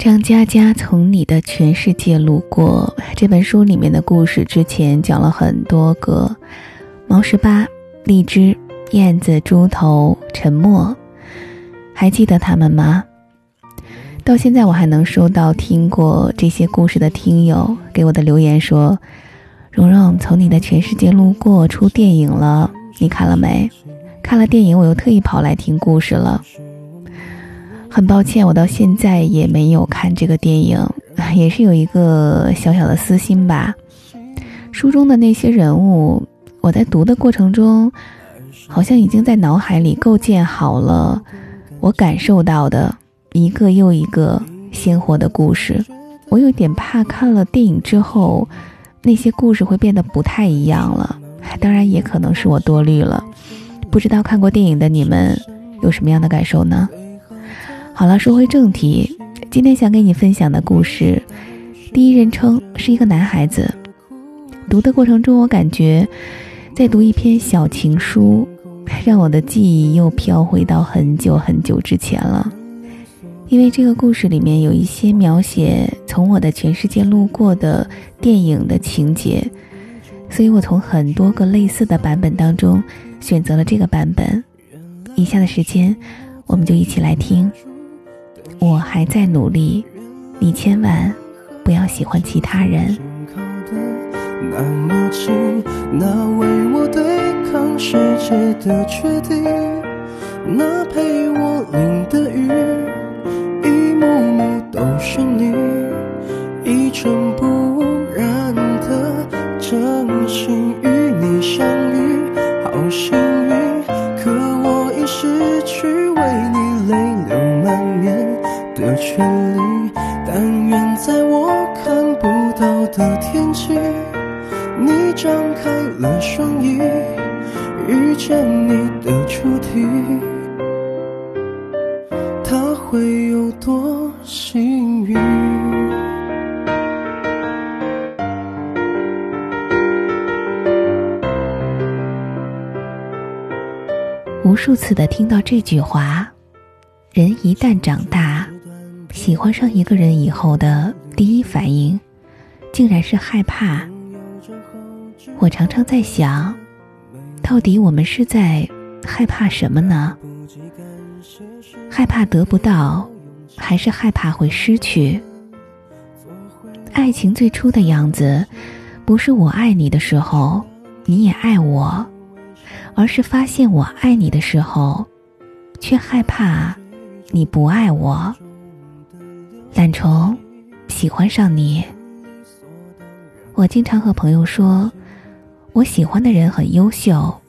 张嘉佳从你的全世界路过这本书里面的故事，之前讲了很多个，毛十八、荔枝、燕子、猪头、沉默，还记得他们吗？到现在我还能收到听过这些故事的听友给我的留言说：“蓉蓉从你的全世界路过出电影了，你看了没？看了电影，我又特意跑来听故事了。”很抱歉，我到现在也没有看这个电影，也是有一个小小的私心吧。书中的那些人物，我在读的过程中，好像已经在脑海里构建好了我感受到的一个又一个鲜活的故事。我有点怕看了电影之后，那些故事会变得不太一样了。当然，也可能是我多虑了。不知道看过电影的你们有什么样的感受呢？好了，说回正题，今天想给你分享的故事，第一人称是一个男孩子。读的过程中，我感觉在读一篇小情书，让我的记忆又飘回到很久很久之前了。因为这个故事里面有一些描写从我的全世界路过的电影的情节，所以我从很多个类似的版本当中选择了这个版本。以下的时间，我们就一起来听。我还在努力，你千万不要喜欢其他人。那么近，那为我对抗世界的决定，那陪我淋的雨，一幕幕都是你，一尘不题，他会有多幸运？无数次的听到这句话，人一旦长大。喜欢上一个人以后的第一反应，竟然是害怕。我常常在想，到底我们是在害怕什么呢？害怕得不到，还是害怕会失去？爱情最初的样子，不是我爱你的时候，你也爱我，而是发现我爱你的时候，却害怕你不爱我。懒虫，喜欢上你。我经常和朋友说，我喜欢的人很优秀，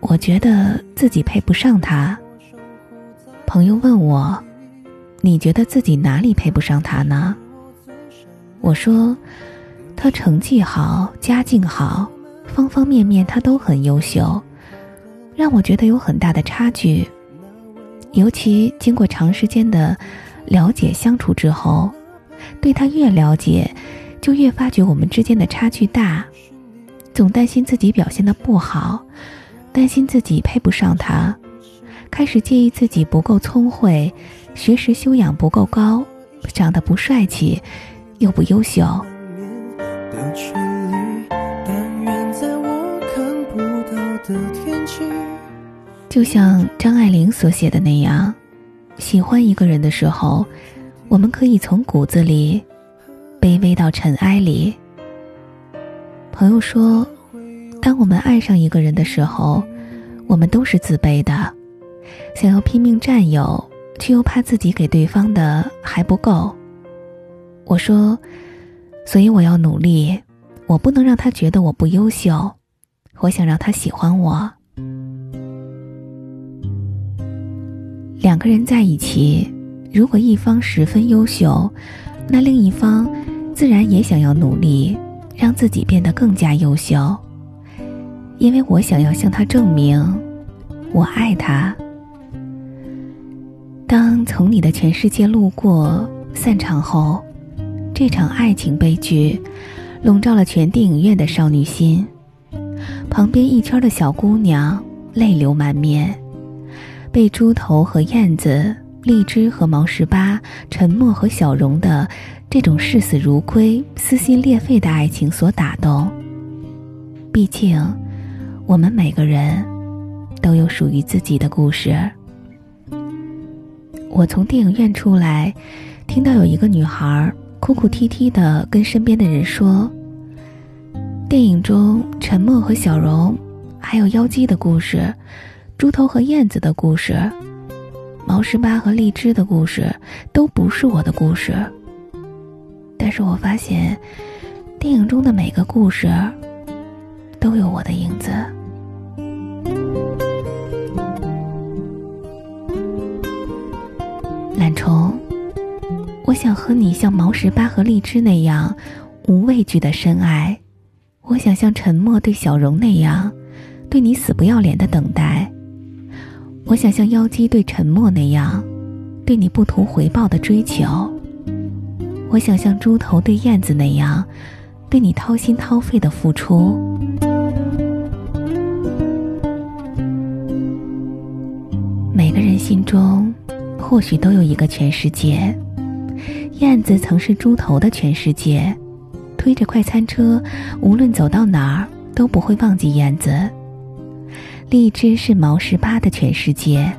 我觉得自己配不上他。朋友问我，你觉得自己哪里配不上他呢？我说，他成绩好，家境好，方方面面他都很优秀，让我觉得有很大的差距。尤其经过长时间的。了解相处之后，对他越了解，就越发觉我们之间的差距大，总担心自己表现的不好，担心自己配不上他，开始介意自己不够聪慧，学识修养不够高，长得不帅气，又不优秀。就像张爱玲所写的那样。喜欢一个人的时候，我们可以从骨子里卑微到尘埃里。朋友说，当我们爱上一个人的时候，我们都是自卑的，想要拼命占有，却又怕自己给对方的还不够。我说，所以我要努力，我不能让他觉得我不优秀，我想让他喜欢我。两个人在一起，如果一方十分优秀，那另一方自然也想要努力，让自己变得更加优秀。因为我想要向他证明，我爱他。当从你的全世界路过散场后，这场爱情悲剧笼罩了全电影院的少女心，旁边一圈的小姑娘泪流满面。被猪头和燕子荔枝和毛十八、沉默和小荣的这种视死如归、撕心裂肺的爱情所打动。毕竟，我们每个人都有属于自己的故事。我从电影院出来，听到有一个女孩哭哭啼啼的跟身边的人说：“电影中沉默和小荣，还有妖姬的故事，猪头和燕子的故事，毛十八和荔枝的故事，都不是我的故事。但是我发现，电影中的每个故事，都有我的影子。”虫，我想和你像毛十八和荔枝那样无畏惧的深爱，我想像沉默对小荣那样对你死不要脸的等待，我想像妖姬对沉默那样对你不图回报的追求，我想像猪头对燕子那样对你掏心掏肺的付出。每个人心中。或许都有一个全世界。燕子曾是猪头的全世界，推着快餐车，无论走到哪儿都不会忘记燕子。荔枝是毛十八的全世界，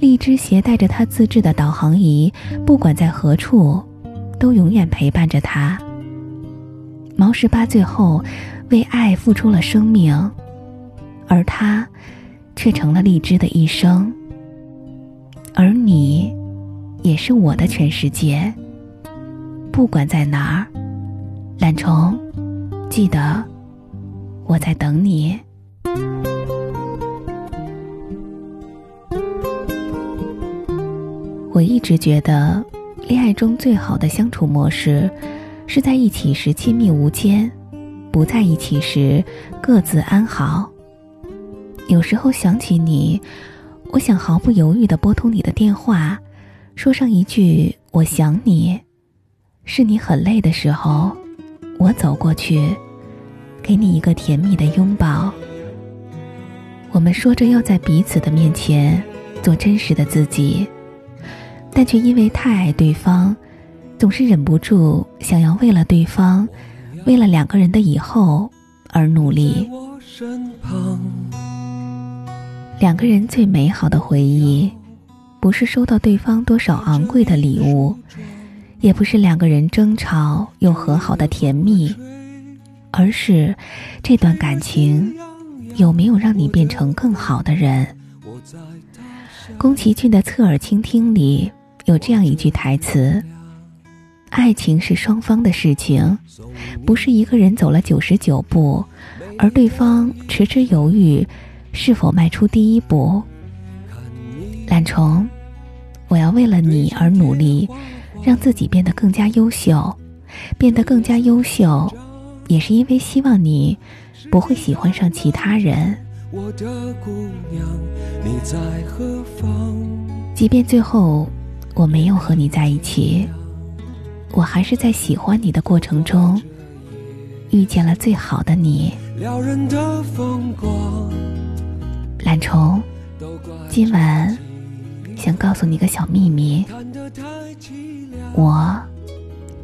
荔枝携带着他自制的导航仪，不管在何处，都永远陪伴着他。毛十八最后为爱付出了生命，而他，却成了荔枝的一生。而你，也是我的全世界。不管在哪儿，懒虫，记得我在等你。我一直觉得，恋爱中最好的相处模式，是在一起时亲密无间，不在一起时各自安好。有时候想起你。我想毫不犹豫的拨通你的电话，说上一句“我想你”，是你很累的时候，我走过去，给你一个甜蜜的拥抱。我们说着要在彼此的面前做真实的自己，但却因为太爱对方，总是忍不住想要为了对方，为了两个人的以后而努力。两个人最美好的回忆，不是收到对方多少昂贵的礼物，也不是两个人争吵又和好的甜蜜，而是这段感情有没有让你变成更好的人。宫崎骏的《侧耳倾听》里有这样一句台词：“爱情是双方的事情，不是一个人走了九十九步，而对方迟迟犹豫。”是否迈出第一步？懒虫，我要为了你而努力，让自己变得更加优秀，变得更加优秀，也是因为希望你不会喜欢上其他人。即便最后我没有和你在一起，我还是在喜欢你的过程中遇见了最好的你。懒虫，今晚想告诉你个小秘密，我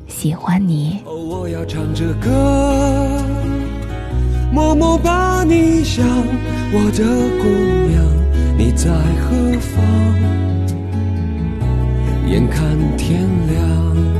喜欢你。我要唱着歌，默默把你想，我的姑娘，你在何方？眼看天亮。